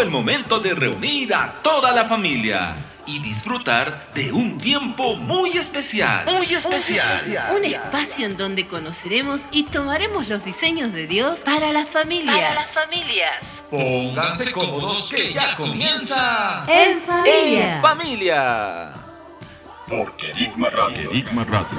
Llegó el momento de reunir a toda la familia y disfrutar de un tiempo muy especial. Muy especial. Un espacio en donde conoceremos y tomaremos los diseños de Dios para las familias. Para las familias. Pónganse cómodos que ya comienza. En familia. En familia. Porque Enigma Radio. Enigma Radio.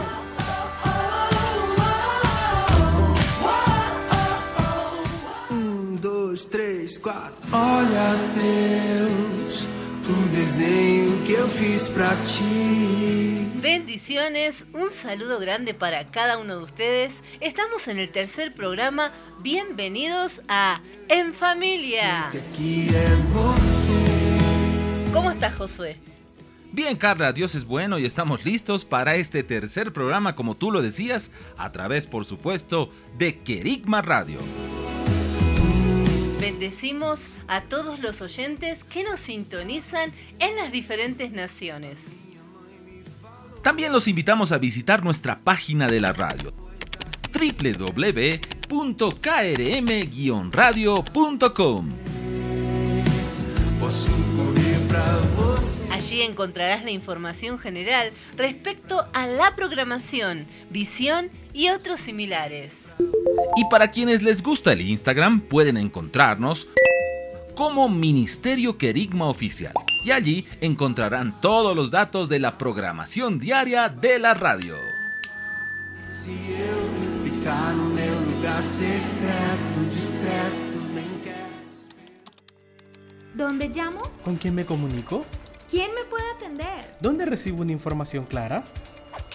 Um, dois, três, quatro. Olha, Deus, o desenho que eu fiz pra ti. Bendiciones, un saludo grande para cada uno de ustedes. Estamos en el tercer programa. Bienvenidos a En Familia. ¿Cómo estás, Josué? Bien, Carla, Dios es bueno y estamos listos para este tercer programa, como tú lo decías, a través, por supuesto, de Querigma Radio. Bendecimos a todos los oyentes que nos sintonizan en las diferentes naciones. También los invitamos a visitar nuestra página de la radio www.krm-radio.com. Allí encontrarás la información general respecto a la programación, visión y otros similares. Y para quienes les gusta el Instagram, pueden encontrarnos como Ministerio Querigma Oficial. Y allí encontrarán todos los datos de la programación diaria de la radio. ¿Dónde llamo? ¿Con quién me comunico? ¿Quién me puede atender? ¿Dónde recibo una información clara?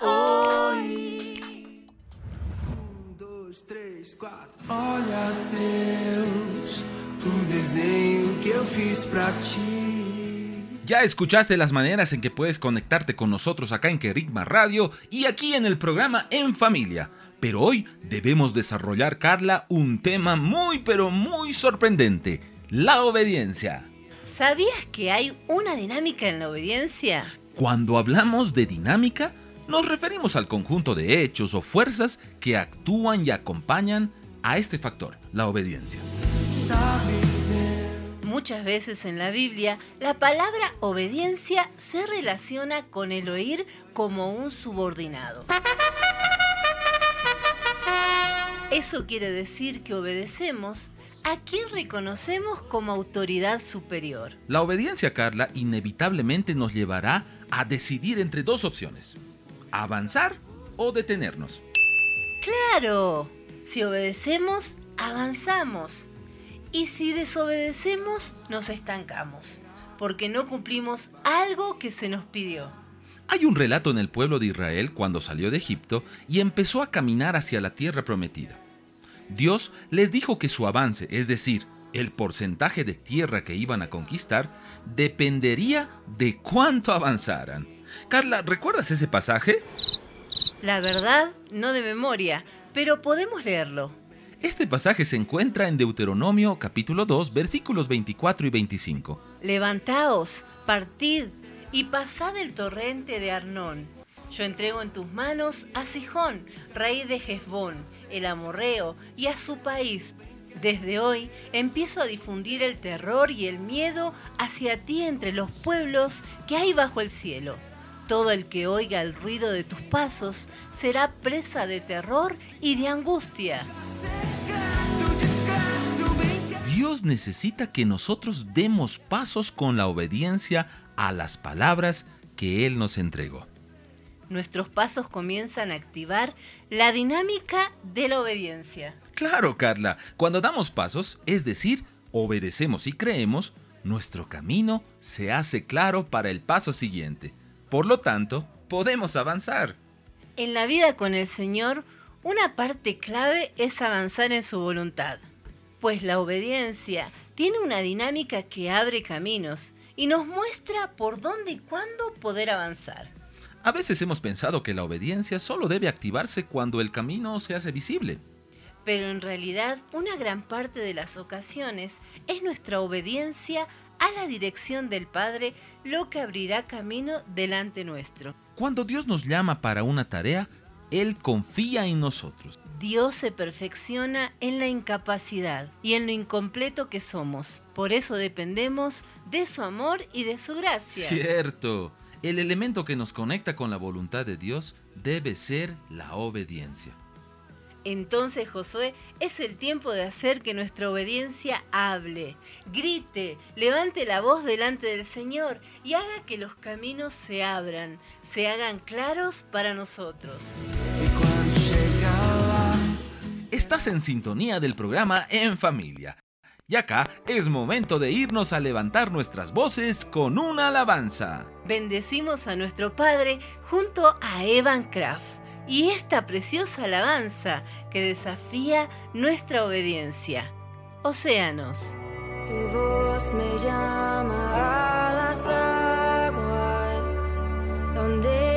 hoy. Um, dois, três, quatro. Olha, Deus, o desenho que eu fiz pra ti. Ya escuchaste las maneras en que puedes conectarte con nosotros acá en Querigma Radio y aquí en el programa En Familia. Pero hoy debemos desarrollar, Carla, un tema muy pero muy sorprendente, la obediencia. ¿Sabías que hay una dinámica en la obediencia? Cuando hablamos de dinámica, nos referimos al conjunto de hechos o fuerzas que actúan y acompañan a este factor, la obediencia. Muchas veces en la Biblia, la palabra obediencia se relaciona con el oír como un subordinado. Eso quiere decir que obedecemos a quien reconocemos como autoridad superior. La obediencia, Carla, inevitablemente nos llevará a decidir entre dos opciones, avanzar o detenernos. Claro, si obedecemos, avanzamos. Y si desobedecemos, nos estancamos, porque no cumplimos algo que se nos pidió. Hay un relato en el pueblo de Israel cuando salió de Egipto y empezó a caminar hacia la tierra prometida. Dios les dijo que su avance, es decir, el porcentaje de tierra que iban a conquistar, dependería de cuánto avanzaran. Carla, ¿recuerdas ese pasaje? La verdad, no de memoria, pero podemos leerlo. Este pasaje se encuentra en Deuteronomio capítulo 2 versículos 24 y 25. Levantaos, partid y pasad el torrente de Arnón. Yo entrego en tus manos a Sijón, rey de Hezbón, el amorreo, y a su país. Desde hoy empiezo a difundir el terror y el miedo hacia ti entre los pueblos que hay bajo el cielo. Todo el que oiga el ruido de tus pasos será presa de terror y de angustia. Dios necesita que nosotros demos pasos con la obediencia a las palabras que Él nos entregó. Nuestros pasos comienzan a activar la dinámica de la obediencia. Claro, Carla, cuando damos pasos, es decir, obedecemos y creemos, nuestro camino se hace claro para el paso siguiente. Por lo tanto, podemos avanzar. En la vida con el Señor, una parte clave es avanzar en su voluntad, pues la obediencia tiene una dinámica que abre caminos y nos muestra por dónde y cuándo poder avanzar. A veces hemos pensado que la obediencia solo debe activarse cuando el camino se hace visible. Pero en realidad una gran parte de las ocasiones es nuestra obediencia a la dirección del Padre lo que abrirá camino delante nuestro. Cuando Dios nos llama para una tarea, Él confía en nosotros. Dios se perfecciona en la incapacidad y en lo incompleto que somos. Por eso dependemos de su amor y de su gracia. Cierto. El elemento que nos conecta con la voluntad de Dios debe ser la obediencia. Entonces, Josué, es el tiempo de hacer que nuestra obediencia hable, grite, levante la voz delante del Señor y haga que los caminos se abran, se hagan claros para nosotros. Estás en sintonía del programa En Familia. Y acá es momento de irnos a levantar nuestras voces con una alabanza. Bendecimos a nuestro Padre junto a Evan Kraft y esta preciosa alabanza que desafía nuestra obediencia. Océanos. Tu voz me llama a las aguas donde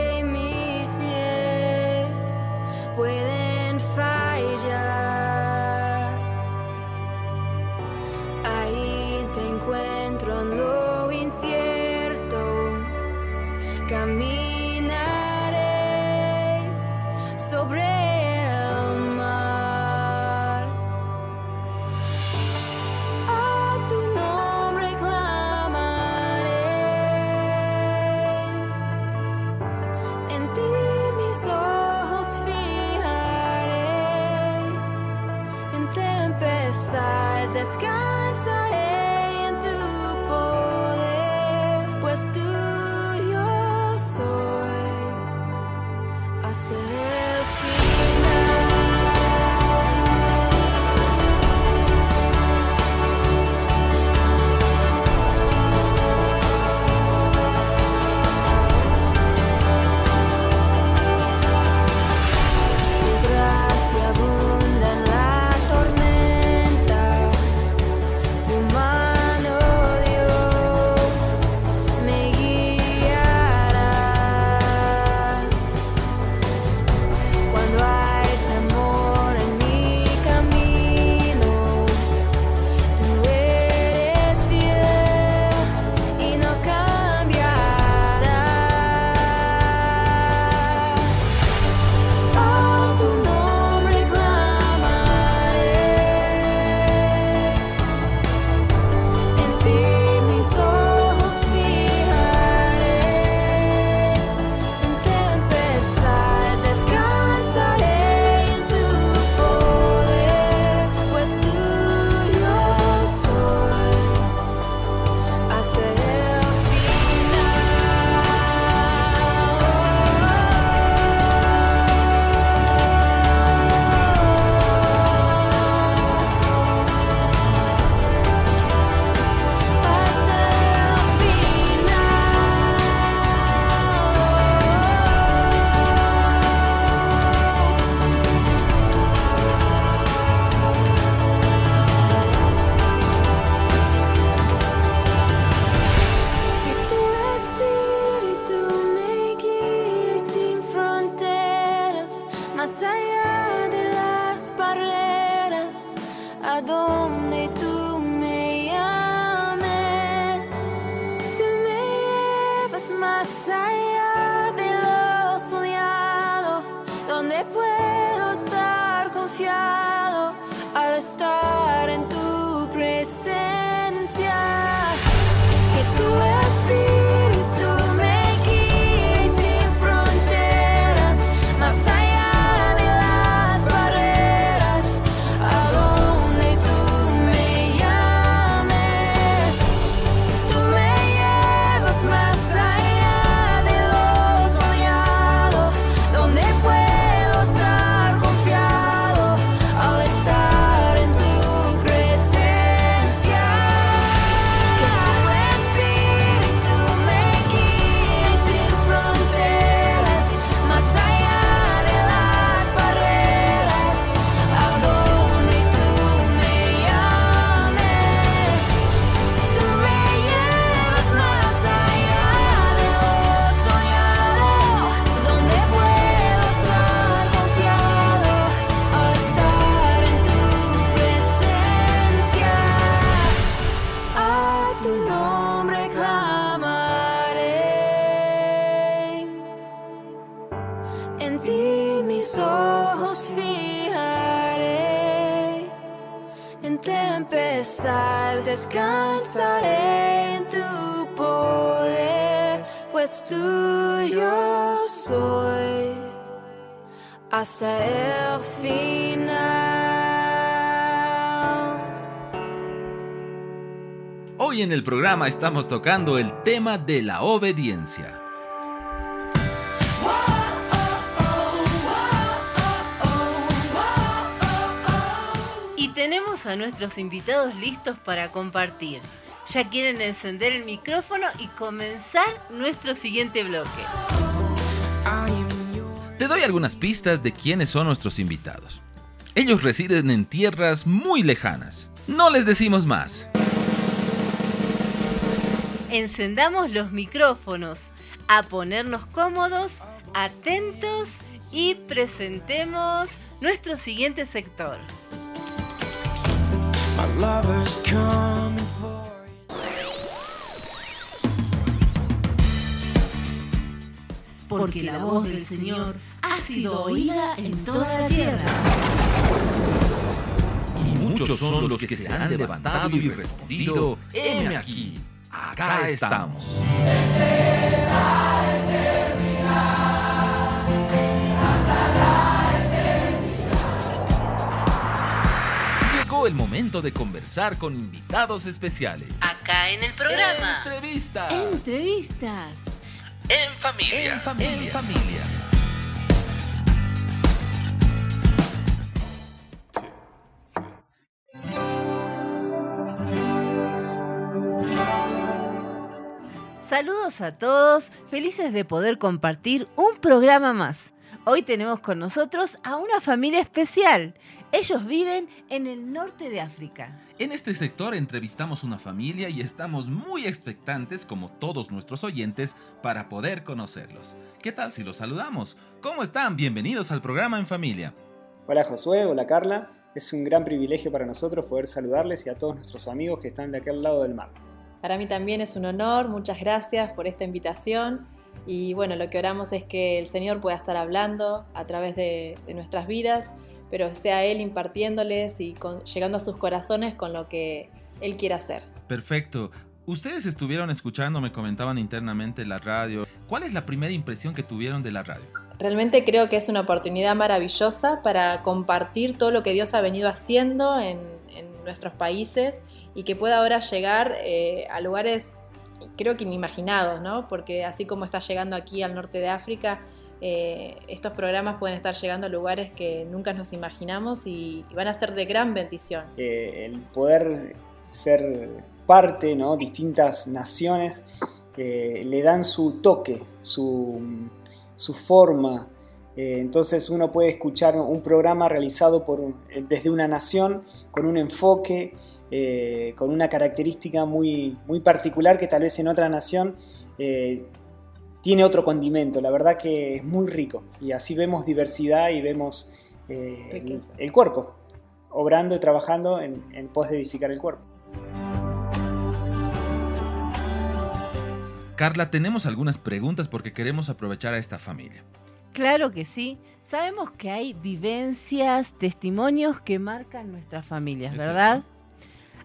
Hoy en el programa estamos tocando el tema de la obediencia. Y tenemos a nuestros invitados listos para compartir. Ya quieren encender el micrófono y comenzar nuestro siguiente bloque. Te doy algunas pistas de quiénes son nuestros invitados. Ellos residen en tierras muy lejanas. No les decimos más. Encendamos los micrófonos, a ponernos cómodos, atentos y presentemos nuestro siguiente sector. Porque la voz del Señor ha sido oída en toda la tierra. Y muchos son los que se han levantado y respondido, heme aquí, acá estamos. Llegó el momento de conversar con invitados especiales. Acá en el programa. Entrevista. Entrevistas. En familia. En familia. En familia. Saludos a todos, felices de poder compartir un programa más. Hoy tenemos con nosotros a una familia especial. Ellos viven en el norte de África. En este sector entrevistamos una familia y estamos muy expectantes, como todos nuestros oyentes, para poder conocerlos. ¿Qué tal si los saludamos? ¿Cómo están? Bienvenidos al programa En Familia. Hola Josué, hola Carla. Es un gran privilegio para nosotros poder saludarles y a todos nuestros amigos que están de aquel lado del mar. Para mí también es un honor, muchas gracias por esta invitación y bueno, lo que oramos es que el Señor pueda estar hablando a través de, de nuestras vidas, pero sea Él impartiéndoles y con- llegando a sus corazones con lo que Él quiere hacer. Perfecto. Ustedes estuvieron escuchando, me comentaban internamente la radio. ¿Cuál es la primera impresión que tuvieron de la radio? Realmente creo que es una oportunidad maravillosa para compartir todo lo que Dios ha venido haciendo en, en nuestros países y que pueda ahora llegar eh, a lugares, creo que inimaginados, ¿no? Porque así como está llegando aquí al norte de África, eh, estos programas pueden estar llegando a lugares que nunca nos imaginamos y, van a ser de gran bendición. Eh, el poder ser parte, ¿no? distintas naciones, le dan su toque, su, su forma. Entonces uno puede escuchar un programa realizado por desde una nación con un enfoque, eh, con una característica muy, muy particular que tal vez en otra nación eh, tiene otro condimento. La verdad que es muy rico y así vemos diversidad y vemos eh, el, cuerpo obrando y trabajando en, en pos de edificar el cuerpo. Carla, tenemos algunas preguntas porque queremos aprovechar a esta familia. Claro que sí. Sabemos que hay vivencias, testimonios que marcan nuestras familias, ¿verdad?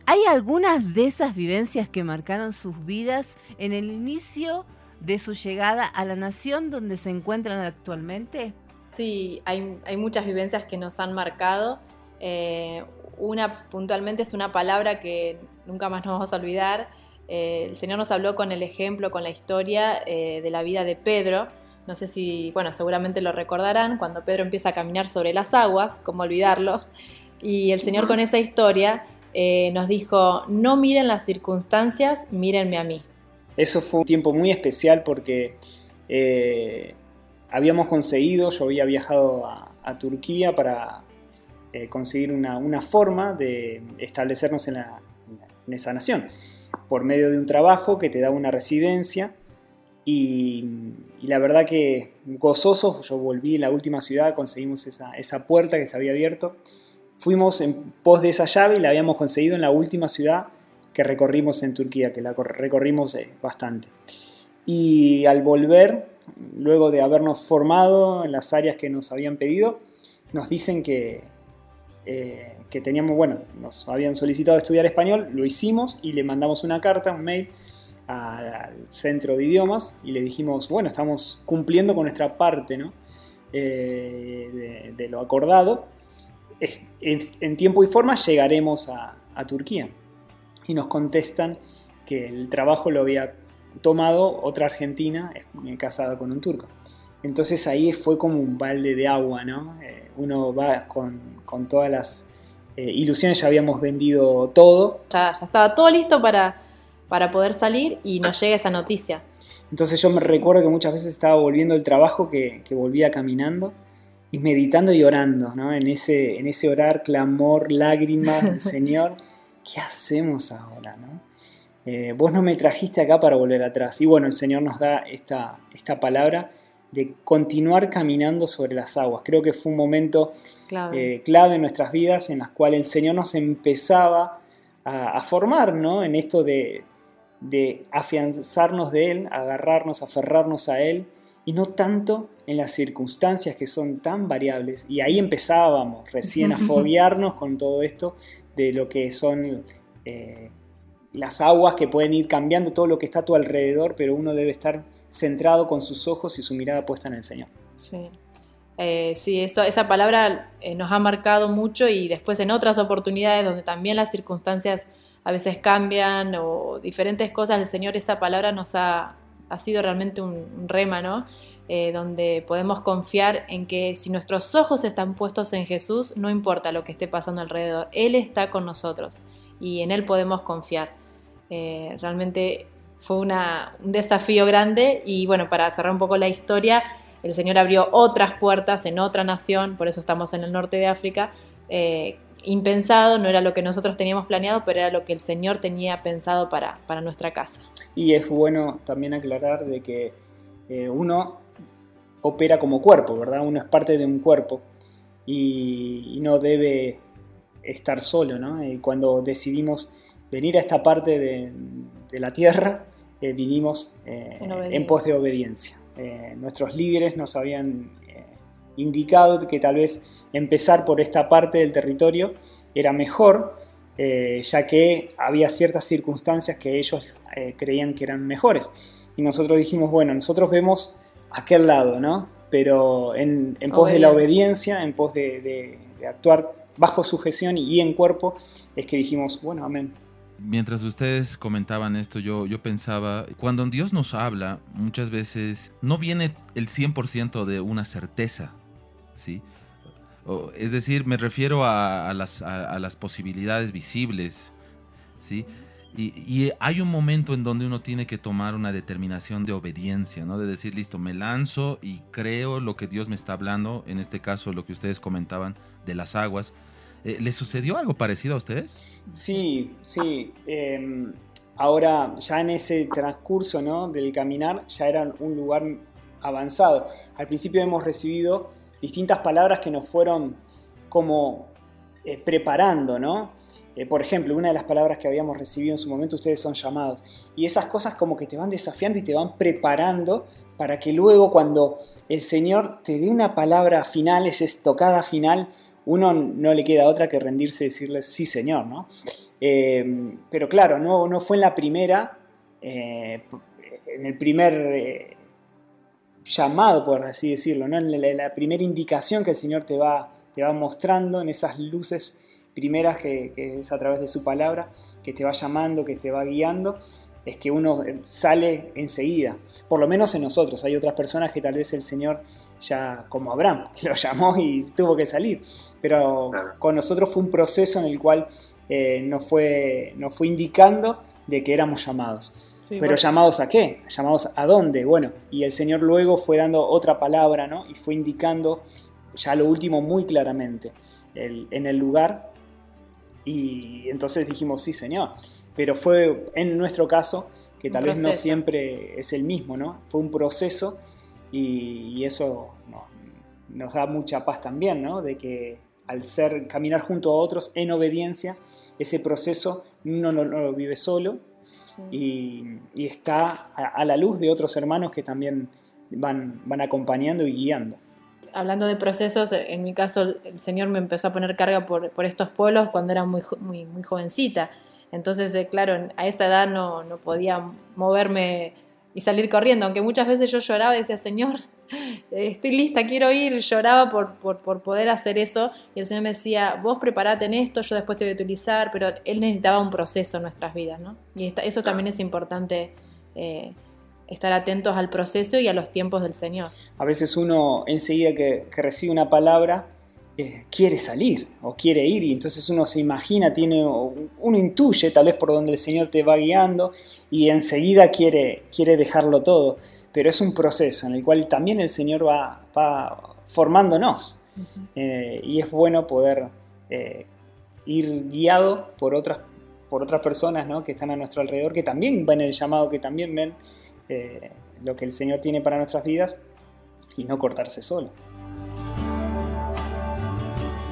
¿Hay algunas de esas vivencias que marcaron sus vidas en el inicio de su llegada a la nación donde se encuentran actualmente? Sí, hay, hay muchas vivencias que nos han marcado. Eh, una puntualmente es una palabra que nunca más nos vamos a olvidar. Eh, el Señor nos habló con el ejemplo, con la historia eh, de la vida de Pedro. No sé si, bueno, seguramente lo recordarán, cuando Pedro empieza a caminar sobre las aguas, cómo olvidarlo. Y el Señor con esa historia eh, nos dijo, no miren las circunstancias, mírenme a mí. Eso fue un tiempo muy especial porque eh, habíamos conseguido, yo había viajado a, Turquía para eh, conseguir una, una forma de establecernos en, esa nación, por medio de un trabajo que te da una residencia. Y, y la verdad que gozoso, yo volví en la última ciudad, conseguimos esa, esa puerta que se había abierto. Fuimos en pos de esa llave y la habíamos conseguido en la última ciudad que recorrimos en Turquía, que la cor- recorrimos eh, bastante. Y al volver luego de habernos formado en las áreas que nos habían pedido, nos dicen que, eh, que teníamos, bueno, nos habían solicitado estudiar español, lo hicimos y le mandamos una carta, un mail al centro de idiomas y le dijimos, bueno, estamos cumpliendo con nuestra parte ¿no? Eh, de, lo acordado. En, en, tiempo y forma llegaremos a, a Turquía. Y nos contestan que el trabajo lo había tomado otra argentina casada con un turco. Entonces ahí fue como un balde de agua, ¿no? Eh, uno va con, con todas las eh, ilusiones, ya habíamos vendido todo. Ya, ya estaba todo listo para, para poder salir y nos llega esa noticia. Entonces yo me recuerdo que muchas veces estaba volviendo el trabajo, que, que volvía caminando y meditando y orando, ¿no? En ese, en ese orar, clamor, lágrimas, Señor, ¿qué hacemos ahora, no? Eh, vos no me trajiste acá para volver atrás. Y bueno, el Señor nos da esta, esta palabra de continuar caminando sobre las aguas. Creo que fue un momento clave, eh, clave en nuestras vidas en las cuales el Señor nos empezaba a, a formar ¿no? en esto de, de afianzarnos de Él, agarrarnos, aferrarnos a Él, y no tanto en las circunstancias que son tan variables. Y ahí empezábamos recién a fobiarnos con todo esto de lo que son eh, las aguas que pueden ir cambiando todo lo que está a tu alrededor, pero uno debe estar centrado con sus ojos y su mirada puesta en el Señor. Sí, eh, sí esto, esa palabra eh, nos ha marcado mucho y después en otras oportunidades donde también las circunstancias a veces cambian o diferentes cosas, el Señor esa palabra nos ha, ha sido realmente un, rema, ¿no? Eh, donde podemos confiar en que si nuestros ojos están puestos en Jesús, no importa lo que esté pasando alrededor, Él está con nosotros y en Él podemos confiar. Eh, realmente fue un desafío grande y bueno, para cerrar un poco la historia, el Señor abrió otras puertas en otra nación, por eso estamos en el norte de África, eh, impensado, no era lo que nosotros teníamos planeado, pero era lo que el Señor tenía pensado para, para nuestra casa. Y es bueno también aclarar de que eh, uno opera como cuerpo, ¿verdad? Uno es parte de un cuerpo y, y no debe estar solo, ¿no? Y cuando decidimos venir a esta parte de, de la tierra, eh, vinimos eh, en, pos de obediencia. Eh, nuestros líderes nos habían indicado que tal vez empezar por esta parte del territorio era mejor, eh, ya que había ciertas circunstancias que ellos creían que eran mejores. Y nosotros dijimos, bueno, nosotros vemos aquel lado, ¿no? Pero en, en pos de la obediencia, en pos de, de, de actuar bajo sujeción y en cuerpo, es que dijimos, bueno, amén. Mientras ustedes comentaban esto, yo, yo pensaba, cuando Dios nos habla, muchas veces no viene el 100% de una certeza, ¿sí? Es decir, me refiero a, las, posibilidades visibles, ¿sí? Y, hay un momento en donde uno tiene que tomar una determinación de obediencia, ¿no? De decir, listo, me lanzo y creo lo que Dios me está hablando, en este caso lo que ustedes comentaban de las aguas, eh, ¿Le sucedió algo parecido a ustedes? Sí, sí. Eh, ahora, ya en ese transcurso ¿no? del caminar, ya era un lugar avanzado. Al principio hemos recibido distintas palabras que nos fueron como eh, preparando, ¿no? Eh, por ejemplo, una de las palabras que habíamos recibido en su momento, ustedes son llamados. Y esas cosas como que te van desafiando y te van preparando para que luego cuando el Señor te dé una palabra final, esa estocada final, uno no le queda otra que rendirse y decirle sí, señor, ¿no? Eh, pero claro, no, no, fue en la primera, en el primer llamado, por así decirlo, ¿no? En la, la, primera indicación que el Señor te va, te va mostrando, en esas luces primeras que, que, es a través de su palabra, que te va llamando, que te va guiando, es que uno sale enseguida. Por lo menos en nosotros. Hay otras personas que tal vez el Señor ya, como Abraham, que lo llamó y tuvo que salir. Pero con nosotros fue un proceso en el cual eh, nos, fue, nos fue indicando de que éramos llamados. Sí, Pero llamados a qué? Llamados a dónde? Bueno, y el Señor luego fue dando otra palabra, ¿no? Y fue indicando ya lo último muy claramente, el, en el lugar. Y entonces dijimos, sí, Señor. Pero fue en nuestro caso, que tal vez no siempre es el mismo, ¿no? Fue un proceso y, y eso no, nos da mucha paz también, ¿no? De que al ser caminar junto a otros en obediencia, ese proceso uno no, no lo vive solo sí. y, y, está a, a, la luz de otros hermanos que también van, van acompañando y guiando. Hablando de procesos, en mi caso el Señor me empezó a poner carga por, por estos pueblos cuando era muy, muy, muy jovencita. Entonces, eh, claro, a esa edad no, no podía moverme y salir corriendo, aunque muchas veces yo lloraba y decía, Señor, estoy lista, quiero ir, lloraba por, por, por, poder hacer eso. Y el Señor me decía, vos preparate en esto, yo después te voy a utilizar, pero Él necesitaba un proceso en nuestras vidas, ¿no? Y esta, eso también es importante, eh, estar atentos al proceso y a los tiempos del Señor. A veces uno enseguida que, que recibe una palabra, eh, quiere salir o quiere ir. Y entonces uno se imagina, tiene, uno intuye tal vez por donde el Señor te va guiando y enseguida quiere, quiere dejarlo todo, pero es un proceso en el cual también el Señor va, va formándonos uh -huh. eh, y es bueno poder eh, ir guiado por otras, por otras personas ¿no? que están a nuestro alrededor, que también ven el llamado, que también ven eh, lo que el Señor tiene para nuestras vidas y no cortarse solo.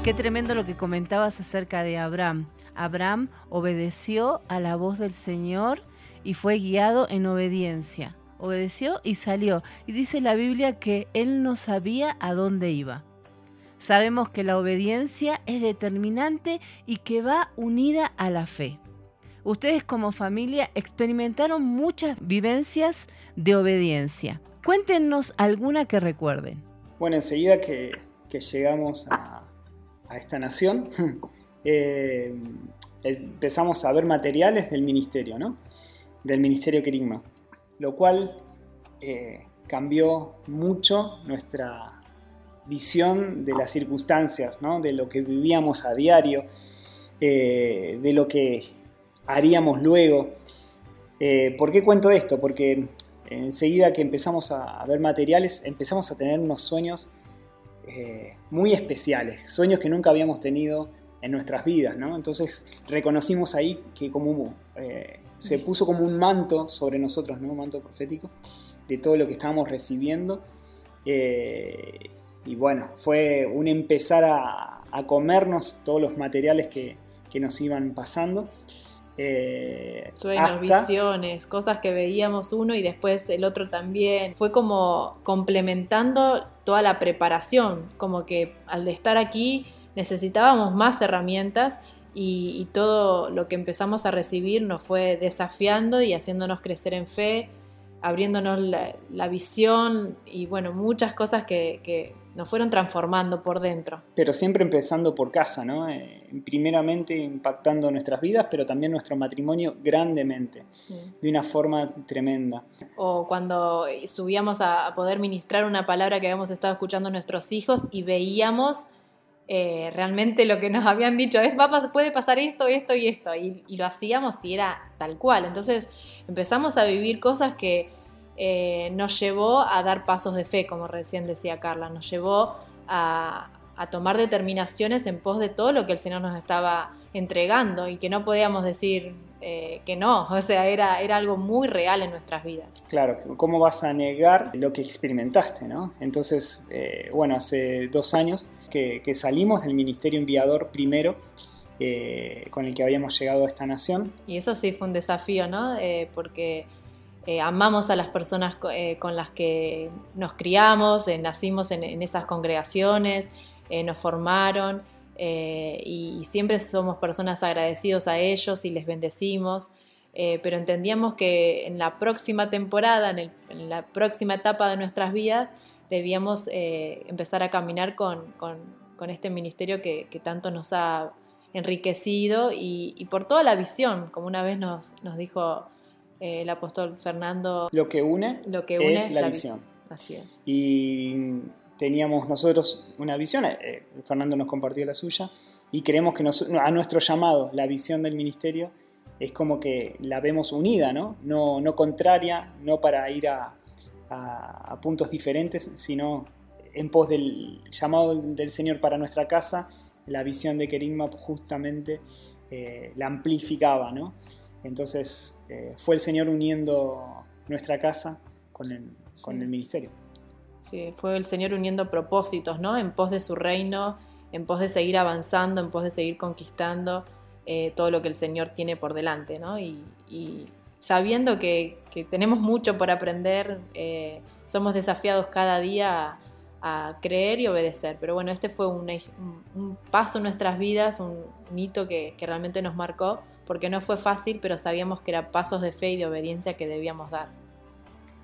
Qué tremendo lo que comentabas acerca de Abraham. Abraham obedeció a la voz del Señor y fue guiado en obediencia. Obedeció y salió. Y dice la Biblia que él no sabía a dónde iba. Sabemos que la obediencia es determinante y que va unida a la fe. Ustedes como familia experimentaron muchas vivencias de obediencia. Cuéntenos alguna que recuerden. Bueno, enseguida que, llegamos a, esta nación, eh, empezamos a ver materiales del ministerio, ¿no? Del ministerio Kerigma, lo cual eh, cambió mucho nuestra visión de las circunstancias. De lo que vivíamos a diario, eh, de lo que haríamos luego. Eh, ¿Por qué cuento esto? Porque enseguida que empezamos a, ver materiales, empezamos a tener unos sueños muy especiales, sueños que nunca habíamos tenido en nuestras vidas. Entonces reconocimos ahí que como eh, se puso como un manto sobre nosotros, ¿no? Un manto profético de todo lo que estábamos recibiendo. Eh, y bueno, fue un empezar a, a comernos todos los materiales que, que nos iban pasando. Eh, Sueños, hasta... visiones, cosas que veíamos uno y después el otro también. Fue como complementando toda la preparación, como que al estar aquí necesitábamos más herramientas y, y, todo lo que empezamos a recibir nos fue desafiando y haciéndonos crecer en fe, abriéndonos la, la visión y bueno, muchas cosas que, que nos fueron transformando por dentro. Pero siempre empezando por casa, ¿no? Eh, primeramente impactando nuestras vidas, pero también nuestro matrimonio grandemente, sí. de una forma tremenda. O cuando subíamos a poder ministrar una palabra que habíamos estado escuchando a nuestros hijos y veíamos eh, realmente lo que nos habían dicho, es, va, puede pasar esto, esto y esto, y, lo hacíamos y era tal cual. Entonces empezamos a vivir cosas que eh, nos llevó a dar pasos de fe, como recién decía Carla, nos llevó a, a, tomar determinaciones en pos de todo lo que el Señor nos estaba entregando y que no podíamos decir eh, que no, o sea, era, era algo muy real en nuestras vidas. Claro, ¿cómo vas a negar lo que experimentaste? ¿no? Entonces, eh, bueno, hace dos años que, que, salimos del ministerio enviador primero, eh, con el que habíamos llegado a esta nación. Y eso sí fue un desafío, ¿no? porque eh, amamos a las personas eh, con las que nos criamos, eh, nacimos en, en, esas congregaciones, eh, nos formaron y, y, siempre somos personas agradecidos a ellos y les bendecimos. pero entendíamos que en la próxima temporada, en, el, en, la próxima etapa de nuestras vidas, debíamos empezar a caminar con, con, con este ministerio que, que, tanto nos ha enriquecido y, y, por toda la visión, como una vez nos, nos dijo eh, el apóstol Fernando. Lo que une, lo que une es la, la visión. visión. Así es. Y teníamos nosotros una visión, eh, Fernando nos compartió la suya, y creemos que nos, a nuestro llamado, la visión del ministerio, es como que la vemos unida, ¿no? No, no contraria, no para ir a, a, a puntos diferentes, sino en pos del llamado del Señor para nuestra casa, la visión de Kerigma justamente eh, la amplificaba, ¿no? Entonces eh, fue el Señor uniendo nuestra casa con el, con sí. el ministerio. Fue el Señor uniendo propósitos, ¿no? En pos de su reino, en pos de seguir avanzando, en pos de seguir conquistando eh, todo lo que el Señor tiene por delante, ¿no? Y, sabiendo que, tenemos mucho por aprender, eh, somos desafiados cada día a, creer y obedecer. Pero bueno, este fue un, paso en nuestras vidas, un, un hito que, que realmente nos marcó, porque no fue fácil, pero sabíamos que eran pasos de fe y de obediencia que debíamos dar.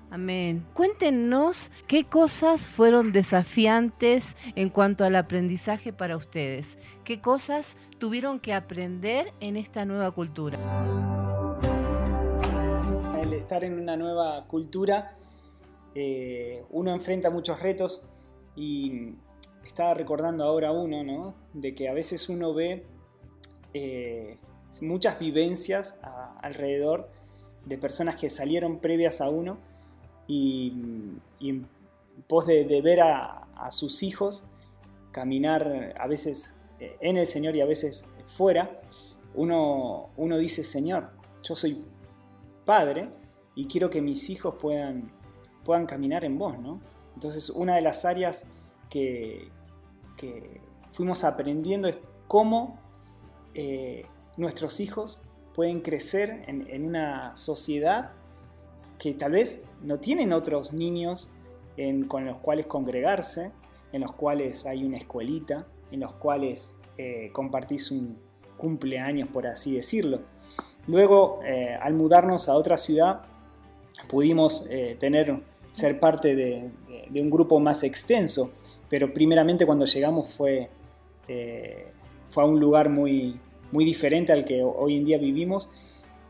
Amén. Cuéntenos qué cosas fueron desafiantes en cuanto al aprendizaje para ustedes. ¿Qué cosas tuvieron que aprender en esta nueva cultura? El estar en una nueva cultura, eh, uno enfrenta muchos retos y estaba recordando ahora uno, ¿no? De que a veces uno ve eh, muchas vivencias alrededor de personas que salieron previas a uno y, en pos de, ver a, sus hijos caminar a veces eh, en el Señor y a veces fuera, uno, uno dice, Señor, yo soy padre y quiero que mis hijos puedan, puedan caminar en vos, ¿no? Entonces una de las áreas que, que fuimos aprendiendo es cómo eh, nuestros hijos pueden crecer en una sociedad que tal vez no tienen otros niños con los cuales congregarse, en los cuales hay una escuelita, en los cuales eh, compartís un cumpleaños, por así decirlo. Luego, eh, al mudarnos a otra ciudad, pudimos eh, tener, ser parte de, un grupo más extenso, pero primeramente cuando llegamos fue, fue a un lugar muy, muy diferente al que hoy en día vivimos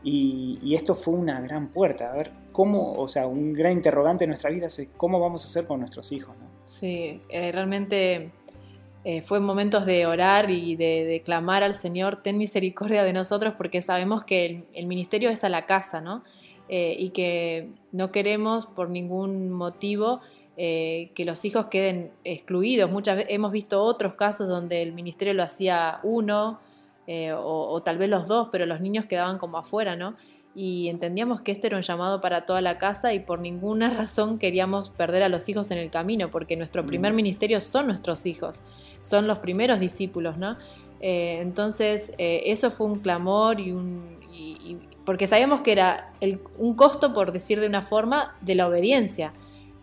y, esto fue una gran puerta, cómo, o sea, un gran interrogante en nuestra vida es cómo vamos a hacer con nuestros hijos, ¿no? Sí, eh, realmente eh, fue momentos de orar y de, clamar al Señor, ten misericordia de nosotros, porque sabemos que el, ministerio es a la casa, ¿no? Eh, y que no queremos por ningún motivo eh, que los hijos queden excluidos. Muchas veces hemos visto otros casos donde el ministerio lo hacía uno o, o tal vez los dos, pero los niños quedaban como afuera, ¿no? Y entendíamos que este era un llamado para toda la casa y por ninguna razón queríamos perder a los hijos en el camino, porque nuestro primer ministerio son nuestros hijos, son los primeros discípulos, ¿no? Eh, entonces, eh, eso fue un clamor y un... y- y- porque sabíamos que era el- un costo, por decir de una forma, de la obediencia.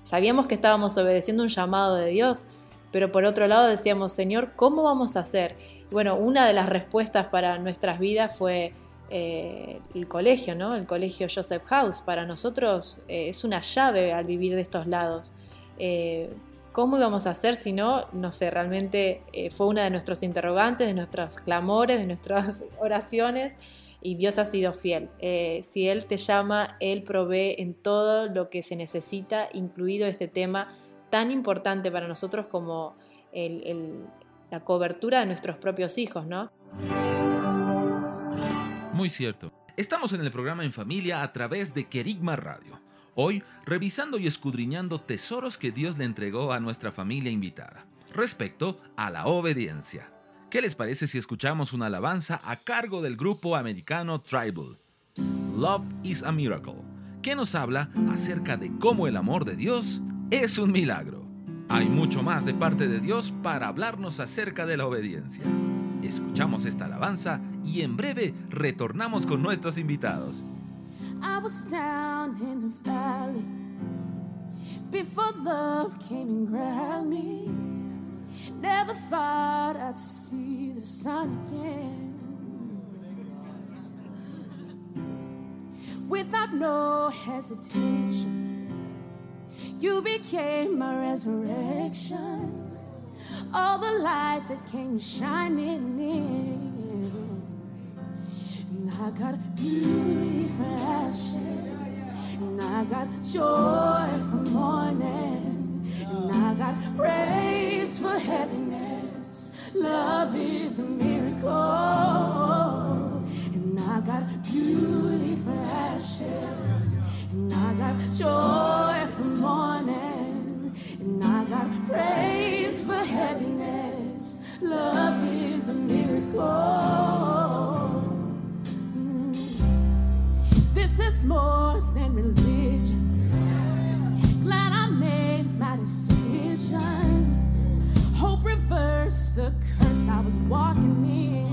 Sabíamos que estábamos obedeciendo un llamado de Dios, pero por otro lado decíamos, Señor, ¿cómo vamos a hacer? Y bueno, una de las respuestas para nuestras vidas fue eh, el colegio, ¿no? El colegio Joseph House. Para nosotros eh, es una llave al vivir de estos lados. Eh, ¿Cómo íbamos a hacer si no? No sé, realmente eh, fue una de nuestros interrogantes, de nuestros clamores, de nuestras oraciones y Dios ha sido fiel. Eh, si Él te llama, Él provee en todo lo que se necesita, incluido este tema tan importante para nosotros como el- el- la cobertura de nuestros propios hijos, ¿no? Muy cierto. Estamos en el programa En Familia a través de Querigma Radio. Hoy, revisando y escudriñando tesoros que Dios le entregó a nuestra familia invitada, respecto a la obediencia. ¿Qué les parece si escuchamos una alabanza a cargo del grupo americano Tribal? Love is a Miracle, que nos habla acerca de cómo el amor de Dios es un milagro. Hay mucho más de parte de Dios para hablarnos acerca de la obediencia. Escuchamos esta alabanza y en breve retornamos con nuestros invitados. I was down in the valley before love came and grabbed me. Never thought I'd see the sun again. Without no hesitation, you became my resurrection. All the light that came shining in. And I got beauty for ashes. And I got joy for mourning. And I got praise for heaviness. Love is a miracle. And I got beauty for ashes. And I got joy for mourning. And I got praise heaviness. Love is a miracle. Mm. This is more than religion. Glad I made my decision. Hope reverse the curse I was walking in.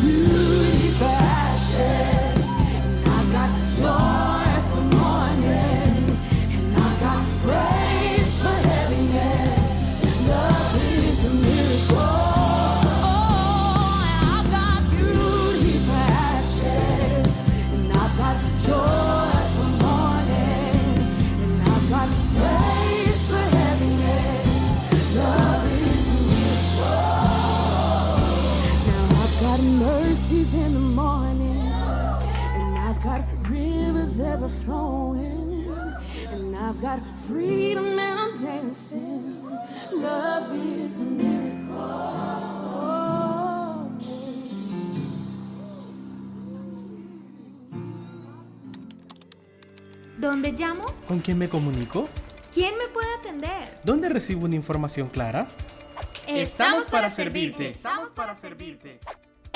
I've ever flowing, and I've got freedom and I'm dancing. Love is a miracle. ¿Dónde llamo? ¿Con quién me comunico? ¿Quién me puede atender? ¿Dónde recibo una información clara? Estamos para servirte. Estamos para servirte.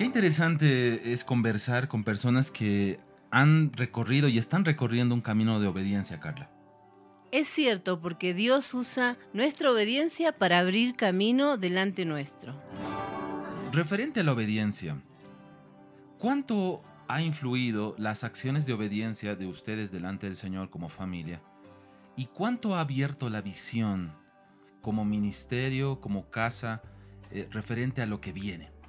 Qué interesante es conversar con personas que han recorrido y están recorriendo un camino de obediencia, Carla. Es cierto, porque Dios usa nuestra obediencia para abrir camino delante nuestro. Referente a la obediencia, ¿cuánto ha influido las acciones de obediencia de ustedes delante del Señor como familia? ¿Y cuánto ha abierto la visión como ministerio, como casa, eh, referente a lo que viene?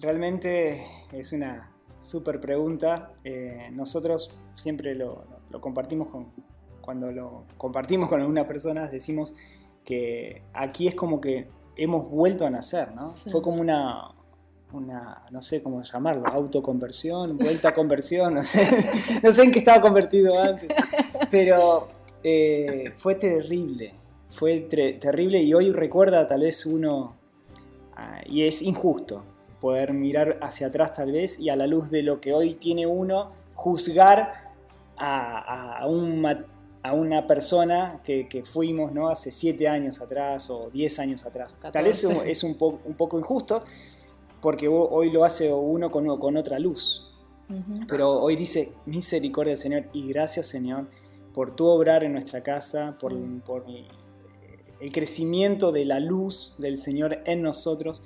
Realmente es una súper pregunta. Eh, nosotros siempre lo, lo compartimos con, cuando lo compartimos con algunas personas, decimos que aquí es como que hemos vuelto a nacer, ¿no? Sí. Fue como una, una, no sé cómo llamarlo, autoconversión, vuelta a conversión, no sé, no sé en qué estaba convertido antes, pero eh, fue terrible, fue terrible y hoy recuerda tal vez uno, ah, y es injusto poder mirar hacia atrás tal vez y a la luz de lo que hoy tiene uno, juzgar a, a un ma- a una persona que, que fuimos ¿no? hace siete años atrás o diez años atrás. Tal vez es un- 14. es un, po- un poco injusto porque ho- hoy lo hace uno con, con otra luz. Pero hoy dice misericordia del Señor y gracias Señor por tu obrar en nuestra casa, por, por el crecimiento de la luz del Señor en nosotros,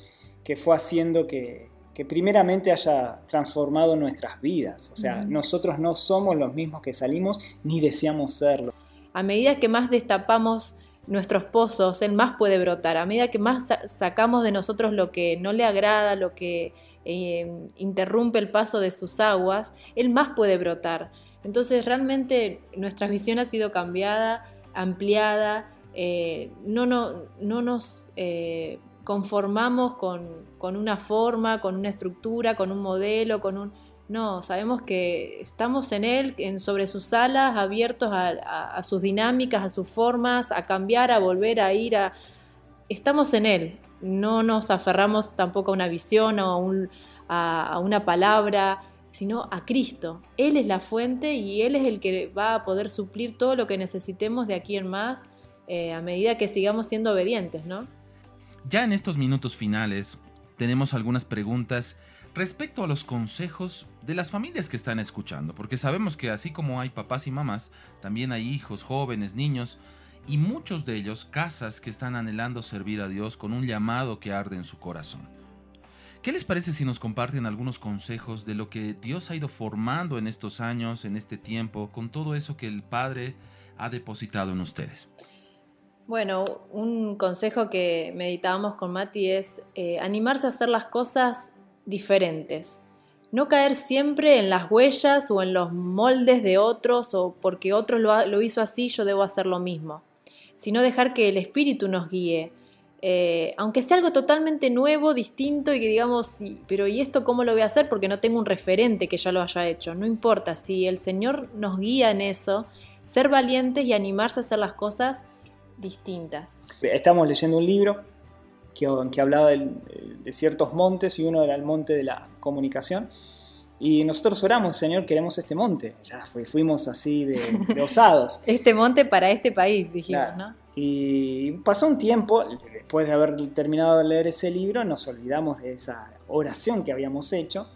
que fue haciendo que, que primeramente haya transformado nuestras vidas. O sea, nosotros no somos los mismos que salimos ni deseamos serlo. A medida que más destapamos nuestros pozos, Él más puede brotar. A medida que más sa- sacamos de nosotros lo que no le agrada, lo que eh, interrumpe el paso de sus aguas, Él más puede brotar. Entonces realmente nuestra visión ha sido cambiada, ampliada. eh, no, no, no nos eh, conformamos con, con una forma, con una estructura, con un modelo, con un... No, sabemos que estamos en Él, en, sobre sus alas, abiertos a, sus dinámicas, a sus formas, a cambiar, a volver a ir a... Estamos en Él, no nos aferramos tampoco a una visión o a, un- a una palabra, sino a Cristo. Él es la fuente y Él es el que va a poder suplir todo lo que necesitemos de aquí en más. eh, a medida que sigamos siendo obedientes, ¿no? Ya en estos minutos finales tenemos algunas preguntas respecto a los consejos de las familias que están escuchando, porque sabemos que así como hay papás y mamás, también hay hijos, jóvenes, niños, y muchos de ellos casas que están anhelando servir a Dios con un llamado que arde en su corazón. ¿Qué les parece si nos comparten algunos consejos de lo que Dios ha ido formando en estos años, en este tiempo, con todo eso que el Padre ha depositado en ustedes? Bueno, un consejo que meditábamos con Mati es eh, animarse a hacer las cosas diferentes. No caer siempre en las huellas o en los moldes de otros o porque otro lo, lo hizo así, yo debo hacer lo mismo. Sino dejar que el espíritu nos guíe, eh, aunque sea algo totalmente nuevo, distinto y que digamos, pero ¿y esto cómo lo voy a hacer? Porque no tengo un referente que ya lo haya hecho. No importa, si el Señor nos guía en eso, ser valientes y animarse a hacer las cosas distintas. Estamos leyendo un libro que, que hablaba de, de ciertos montes y uno era el monte de la comunicación. Y nosotros oramos, Señor, queremos este monte. Ya fuimos así de, de osados. este monte para este país, dijimos, claro. ¿no? Y pasó un tiempo, después de haber terminado de leer ese libro, nos olvidamos de esa oración que habíamos hecho.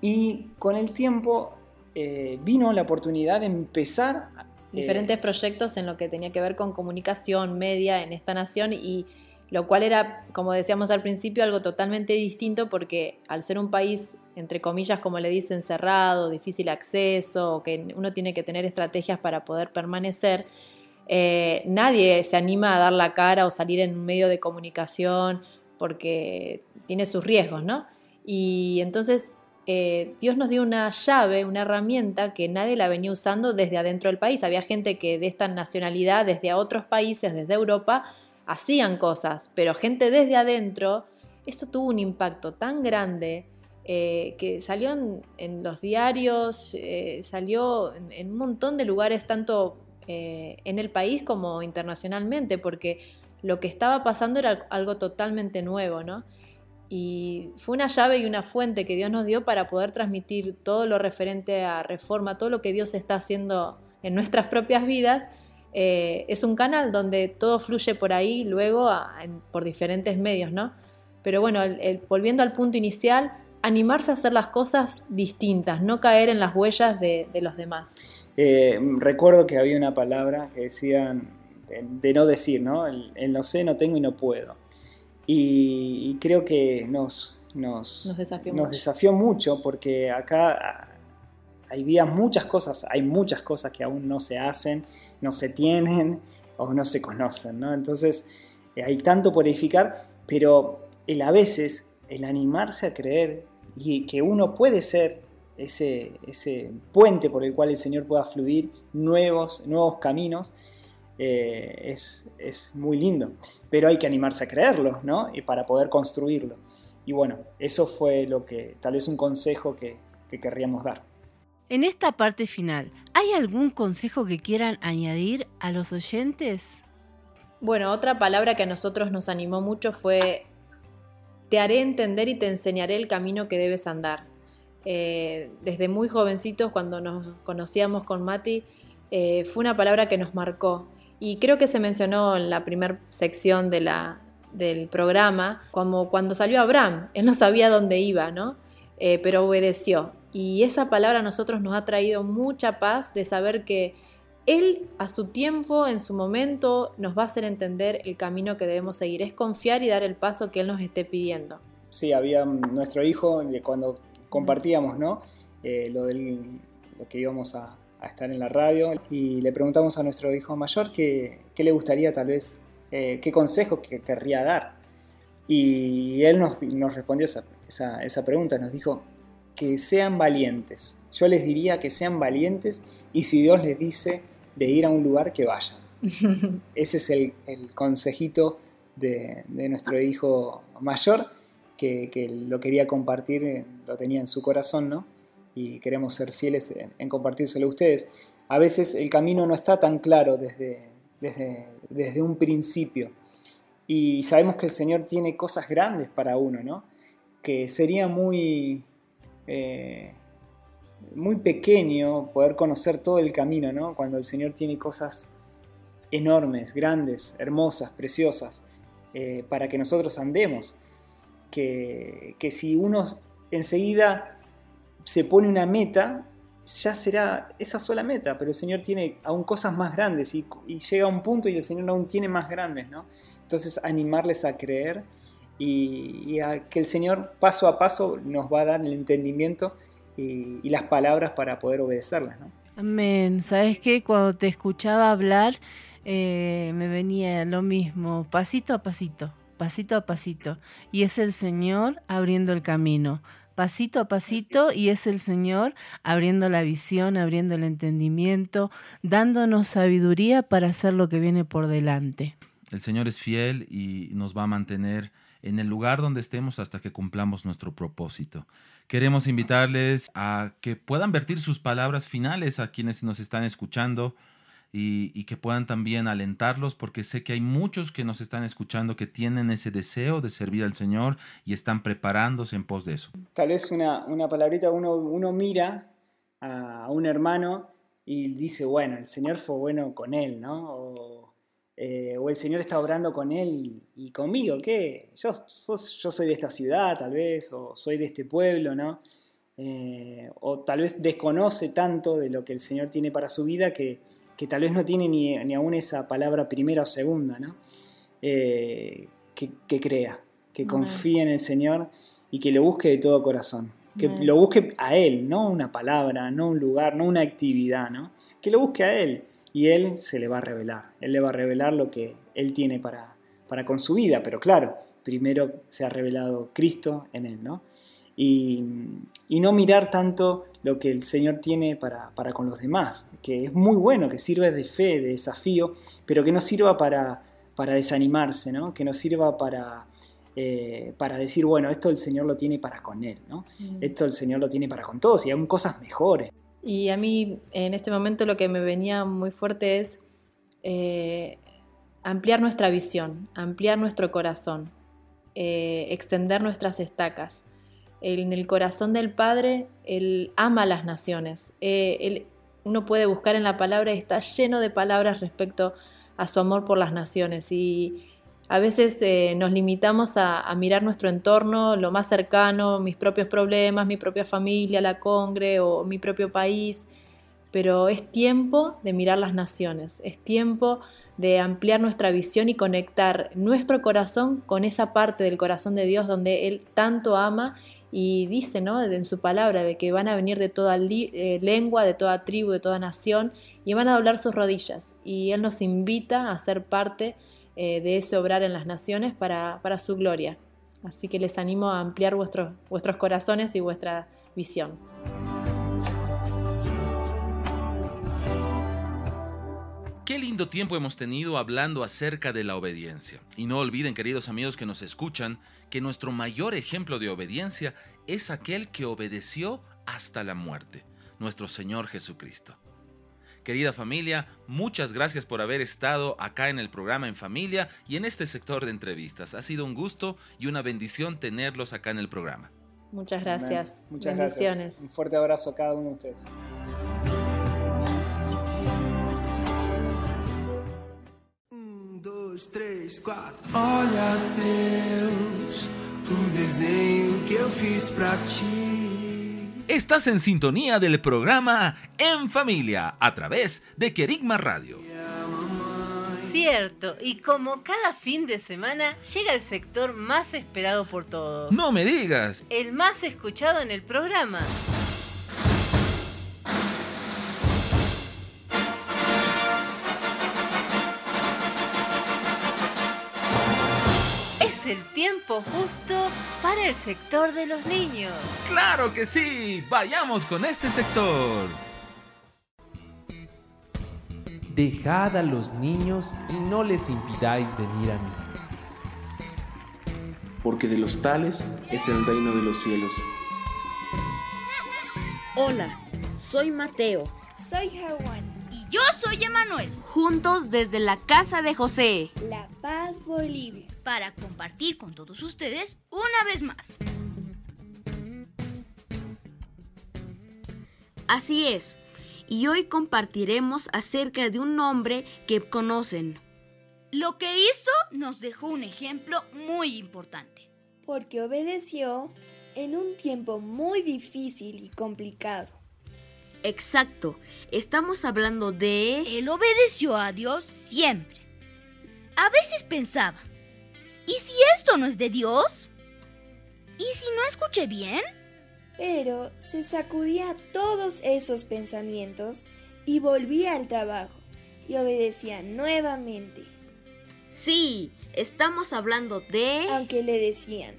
Y con el tiempo eh, vino la oportunidad de empezar. Diferentes eh, proyectos en lo que tenía que ver con comunicación, media en esta nación y lo cual era, como decíamos al principio, algo totalmente distinto porque al ser un país, entre comillas, como le dicen, cerrado, difícil acceso, que uno tiene que tener estrategias para poder permanecer, eh, nadie se anima a dar la cara o salir en un medio de comunicación porque tiene sus riesgos, ¿no? Y entonces eh, Dios nos dio una llave, una herramienta que nadie la venía usando desde adentro del país. Había gente que de esta nacionalidad, desde otros países, desde Europa, hacían cosas, pero gente desde adentro, esto tuvo un impacto tan grande eh, que salió en, los diarios, salió en, en, un montón de lugares, tanto eh, en el país como internacionalmente, porque lo que estaba pasando era algo totalmente nuevo, ¿no? Y fue una llave y una fuente que Dios nos dio para poder transmitir todo lo referente a reforma, todo lo que Dios está haciendo en nuestras propias vidas. Eh, es un canal donde todo fluye por ahí luego por diferentes medios, ¿no? Pero bueno, volviendo al punto inicial, animarse a hacer las cosas distintas, no caer en las huellas de los demás. Eh, recuerdo que había una palabra que decían de, no decir, ¿no? El, no sé, no tengo y no puedo. Y, y creo que nos, nos, nos, desafió, nos mucho. desafió, mucho. porque acá había muchas cosas, hay muchas cosas que aún no se hacen, no se tienen o no se conocen, ¿no? Entonces eh, hay tanto por edificar, pero el a veces, el animarse a creer y que uno puede ser ese, ese puente por el cual el Señor pueda fluir nuevos, nuevos caminos, eh, es, es, muy lindo. Pero hay que animarse a creerlo, ¿no? Y para poder construirlo. Y bueno, eso fue lo que, tal vez un consejo que, que querríamos dar. En esta parte final, ¿hay algún consejo que quieran añadir a los oyentes? Bueno, otra palabra que a nosotros nos animó mucho fue, te haré entender y te enseñaré el camino que debes andar. Eh, desde muy jovencitos, cuando nos conocíamos con Mati, eh, fue una palabra que nos marcó. Y creo que se mencionó en la primera sección del programa, como cuando salió Abraham. Él no sabía dónde iba, ¿no? Eh, pero obedeció. Y esa palabra a nosotros nos ha traído mucha paz de saber que Él a su tiempo, en su momento, nos va a hacer entender el camino que debemos seguir. Es confiar y dar el paso que Él nos esté pidiendo. Sí, había nuestro hijo, cuando compartíamos, ¿no? Eh, lo, del, lo que íbamos a, a, estar en la radio y le preguntamos a nuestro hijo mayor qué, qué le gustaría tal vez, eh, qué consejo que querría dar. Y él nos, nos respondió esa, esa, esa pregunta, nos dijo que sean valientes. Yo les diría que sean valientes y si Dios les dice de ir a un lugar, que vayan. Ese es el, el consejito de, de, nuestro hijo mayor que, que, lo quería compartir, lo tenía en su corazón, ¿no? Y queremos ser fieles en, en, compartírselo a ustedes. A veces el camino no está tan claro desde, desde, desde un principio. Y sabemos que el Señor tiene cosas grandes para uno, ¿no? Que sería muy, eh, muy pequeño poder conocer todo el camino, ¿no? Cuando el Señor tiene cosas enormes, grandes, hermosas, preciosas, eh, para que nosotros andemos. Que, que si uno enseguida se pone una meta, ya será esa sola meta, pero el Señor tiene aún cosas más grandes y, llega a un punto y el Señor aún tiene más grandes, ¿no? Entonces animarles a creer y, a que el Señor paso a paso nos va a dar el entendimiento y, y las palabras para poder obedecerlas, ¿no? Amén. ¿Sabes qué? Cuando te escuchaba hablar, eh, me venía lo mismo, pasito a pasito, pasito a pasito. Y es el Señor abriendo el camino pasito a pasito y es el Señor abriendo la visión, abriendo el entendimiento, dándonos sabiduría para hacer lo que viene por delante. El Señor es fiel y nos va a mantener en el lugar donde estemos hasta que cumplamos nuestro propósito. Queremos invitarles a que puedan vertir sus palabras finales a quienes nos están escuchando y, y, que puedan también alentarlos, porque sé que hay muchos que nos están escuchando que tienen ese deseo de servir al Señor y están preparándose en pos de eso. Tal vez una, una palabrita, uno, uno mira a un hermano y dice, bueno, el Señor fue bueno con él, ¿no? O, eh, o el Señor está obrando con él y, y conmigo, ¿qué? Yo, yo, soy de esta ciudad, tal vez, o soy de este pueblo, ¿no? Eh, o tal vez desconoce tanto de lo que el Señor tiene para su vida que que tal vez no tiene ni, ni aún esa palabra primera o segunda, ¿no? Eh, que, que, crea, que confíe en el Señor y que lo busque de todo corazón. Que Amén. lo busque a Él, no una palabra, no un lugar, no una actividad, ¿no? Que lo busque a Él y Él se le va a revelar. Él le va a revelar lo que Él tiene para, para con su vida, pero claro, primero se ha revelado Cristo en Él, ¿no? Y, y, no mirar tanto lo que el Señor tiene para, para, con los demás, que es muy bueno, que sirve de fe, de desafío, pero que no sirva para, para desanimarse, ¿no? que no sirva para, eh, para decir, bueno, esto el Señor lo tiene para con Él, ¿no? Mm. esto el Señor lo tiene para con todos y aún cosas mejores. Y a mí en este momento lo que me venía muy fuerte es eh, ampliar nuestra visión, ampliar nuestro corazón, eh, extender nuestras estacas en el corazón del Padre, Él ama las naciones. Eh, él, uno puede buscar en la palabra y está lleno de palabras respecto a su amor por las naciones. Y a veces eh, nos limitamos a, a, mirar nuestro entorno, lo más cercano, mis propios problemas, mi propia familia, la congre o mi propio país. Pero es tiempo de mirar las naciones, es tiempo de ampliar nuestra visión y conectar nuestro corazón con esa parte del corazón de Dios donde Él tanto ama y dice ¿no? en su palabra de que van a venir de toda eh, lengua, de toda tribu, de toda nación y van a doblar sus rodillas. Y Él nos invita a ser parte eh, de ese obrar en las naciones para, para, su gloria. Así que les animo a ampliar vuestros, vuestros corazones y vuestra visión. Qué lindo tiempo hemos tenido hablando acerca de la obediencia. Y no olviden, queridos amigos que nos escuchan, que nuestro mayor ejemplo de obediencia es aquel que obedeció hasta la muerte, nuestro Señor Jesucristo. Querida familia, muchas gracias por haber estado acá en el programa En Familia y en este sector de entrevistas. Ha sido un gusto y una bendición tenerlos acá en el programa. Muchas gracias. Muchas gracias. Un fuerte abrazo a cada uno de ustedes. Dois, três, quatro. Olha, Deus, o desenho que eu fiz pra ti. Estás en sintonía del programa En Familia a través de Querigma Radio. Cierto, y como cada fin de semana llega el sector más esperado por todos. No me digas. El más escuchado en el programa. El tiempo justo para el sector de los niños. ¡Claro que sí! Vayamos con este sector. Dejad a los niños y no les impidáis venir a mí. Porque de los tales es el reino de los cielos. Hola, soy Mateo. Soy Juan. Yo soy Emanuel. Juntos desde la casa de José. La Paz, Bolivia para compartir con todos ustedes una vez más. Así es. y hoy compartiremos acerca de un hombre que conocen. Lo que hizo nos dejó un ejemplo muy importante. Porque obedeció en un tiempo muy difícil y complicado. Exacto, estamos hablando de... Él obedeció a Dios siempre. A veces pensaba, ¿y si esto no es de Dios? ¿Y si no escuché bien? Pero se sacudía todos esos pensamientos y volvía al trabajo y obedecía nuevamente. Sí, estamos hablando de... Aunque le decían,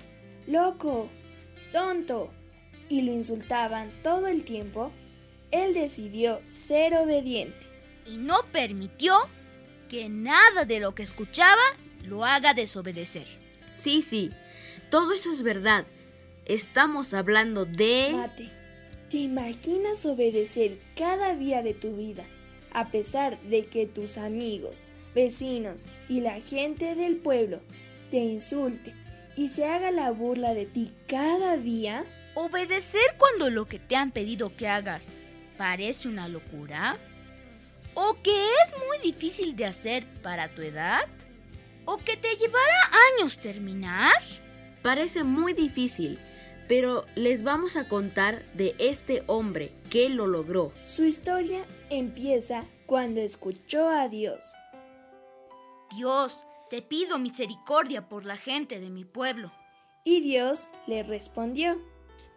loco, tonto, y lo insultaban todo el tiempo, él decidió ser obediente. Y no permitió que nada de lo que escuchaba lo haga desobedecer. Sí, sí, todo eso es verdad. Estamos hablando de... Mate, ¿te imaginas obedecer cada día de tu vida, a pesar de que tus amigos, vecinos y la gente del pueblo te insulte y se haga la burla de ti cada día? ¿Obedecer cuando lo que te han pedido que hagas parece una locura? ¿O que es muy difícil de hacer para tu edad? ¿O que te llevará años terminar? Parece muy difícil, pero les vamos a contar de este hombre que lo logró. Su historia empieza cuando escuchó a Dios. Dios, te pido misericordia por la gente de mi pueblo. Y Dios le respondió.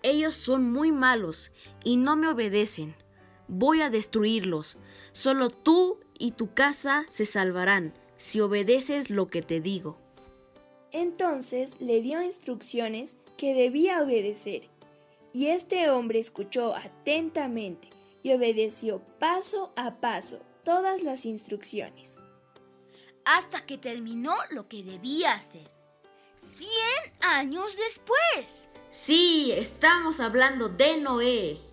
Ellos son muy malos y no me obedecen. Voy a destruirlos. Solo tú y tu casa se salvarán si obedeces lo que te digo. Entonces le dio instrucciones que debía obedecer. Y este hombre escuchó atentamente y obedeció paso a paso todas las instrucciones. Hasta que terminó lo que debía hacer. ¡Cien años después! Sí, estamos hablando de Noé.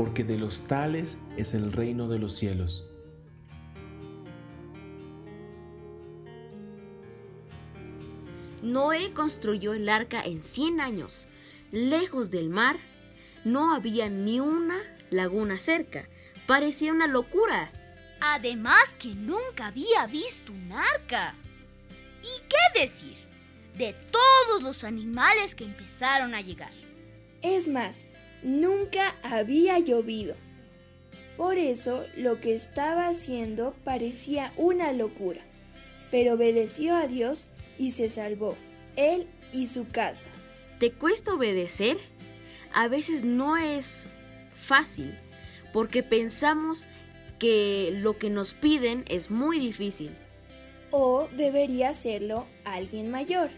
Porque de los tales es el reino de los cielos. Noé construyó el arca en 100 años. Lejos del mar, no había ni una laguna cerca. Parecía una locura. Además que nunca había visto un arca. ¿Y qué decir de todos los animales que empezaron a llegar? Es más, nunca había llovido. Por eso lo que estaba haciendo parecía una locura. Pero obedeció a Dios y se salvó, él y su casa. ¿Te cuesta obedecer? A veces no es fácil, porque pensamos que lo que nos piden es muy difícil. O debería hacerlo alguien mayor.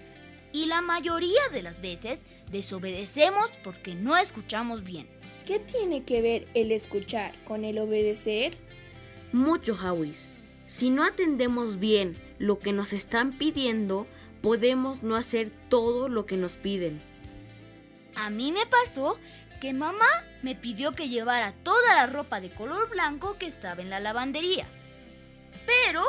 Y la mayoría de las veces desobedecemos porque no escuchamos bien. ¿Qué tiene que ver el escuchar con el obedecer? Mucho, Hawis. Si no atendemos bien lo que nos están pidiendo, podemos no hacer todo lo que nos piden. A mí me pasó que mamá me pidió que llevara toda la ropa de color blanco que estaba en la lavandería. Pero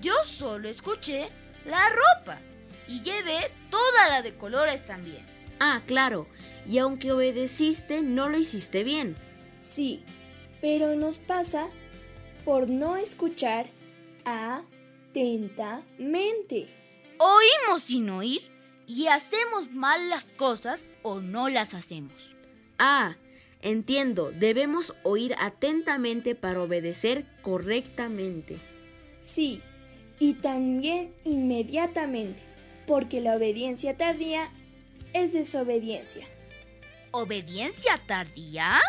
yo solo escuché la ropa y llevé toda la de colores también. Ah, claro. Y aunque obedeciste, no lo hiciste bien. Sí, pero nos pasa por no escuchar atentamente. Oímos sin oír y hacemos mal las cosas o no las hacemos. Ah, entiendo, debemos oír atentamente para obedecer correctamente. Sí, y también inmediatamente, porque la obediencia tardía es desobediencia. ¿Obediencia tardía?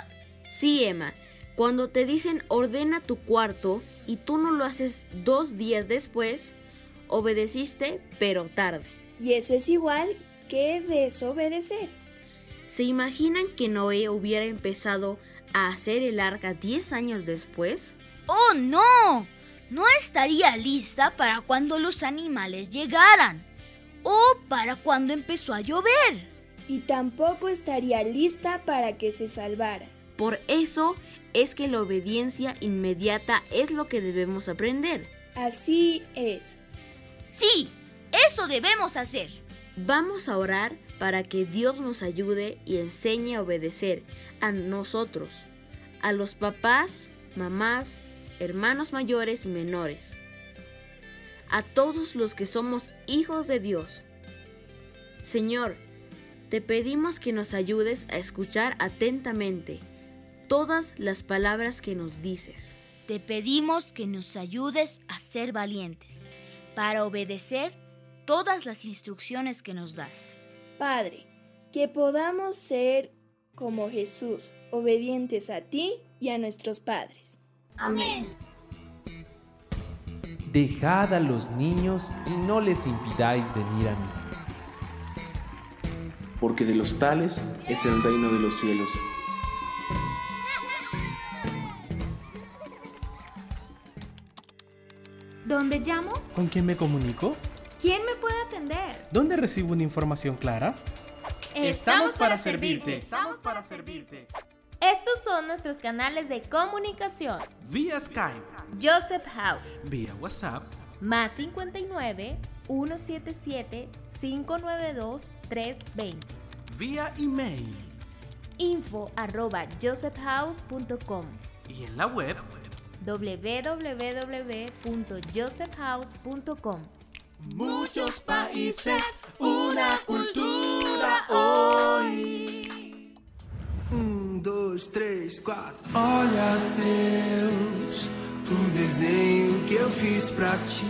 Sí, Emma. Cuando te dicen ordena tu cuarto y tú no lo haces dos días después, obedeciste, pero tarde. Y eso es igual que desobedecer. ¿Se imaginan que Noé hubiera empezado a hacer el arca 10 años después? ¡Oh, no! No estaría lista para cuando los animales llegaran. O para cuando empezó a llover. Y tampoco estaría lista para que se salvara. Por eso es que la obediencia inmediata es lo que debemos aprender. Así es. Sí, eso debemos hacer. Vamos a orar para que Dios nos ayude y enseñe a obedecer a nosotros, a los papás, mamás, hermanos mayores y menores, a todos los que somos hijos de Dios. Señor, te pedimos que nos ayudes a escuchar atentamente todas las palabras que nos dices. Te pedimos que nos ayudes a ser valientes para obedecer todas las instrucciones que nos das. Padre, que podamos ser como Jesús, obedientes a ti y a nuestros padres. Amén. Dejad a los niños y no les impidáis venir a mí. Porque de los tales es el reino de los cielos. ¿Dónde llamo? ¿Con quién me comunico? ¿Quién me puede atender? ¿Dónde recibo una información clara? Estamos para servirte. Estamos para servirte. Estos son nuestros canales de comunicación. Vía Skype, Joseph House, vía WhatsApp, más 59 177 592 320. vía email Info arroba josephhouse.com y en la web www.josephhouse.com. Muchos países, una cultura hoy. Um, dois, três, quatro. Olha, Deus, o desenho que eu fiz pra ti.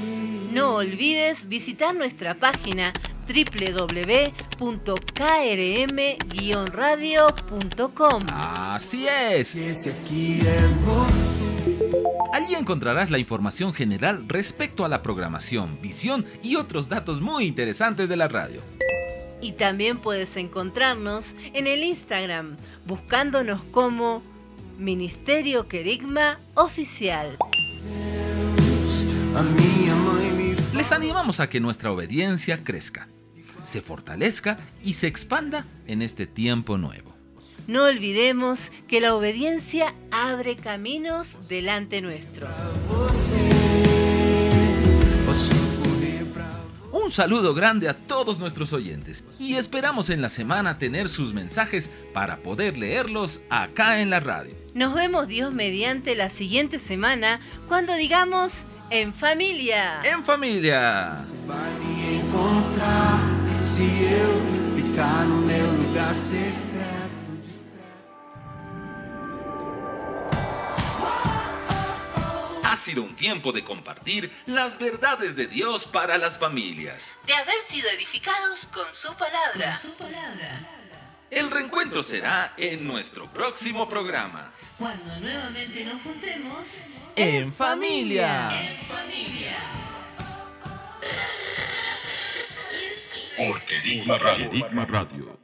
No olvides visitar nuestra página www.krm-radio.com. Así es. Esse aqui é você. Allí encontrarás la información general respecto a la programación, visión y otros datos muy interesantes de la radio. Y también puedes encontrarnos en el Instagram buscándonos como Ministerio Querigma Oficial. Les animamos a que nuestra obediencia crezca, se fortalezca y se expanda en este tiempo nuevo. No olvidemos que la obediencia abre caminos delante nuestro. Un saludo grande a todos nuestros oyentes y esperamos en la semana tener sus mensajes para poder leerlos acá en la radio. Nos vemos Dios mediante la siguiente semana cuando digamos en familia. En familia. vai me encontrar se eu ficar no meu lugar. Sido un tiempo de compartir las verdades de Dios para las familias. De haber sido edificados con su palabra. El reencuentro será en nuestro próximo programa. Cuando nuevamente nos juntemos En familia. Radio. Enigma Radio.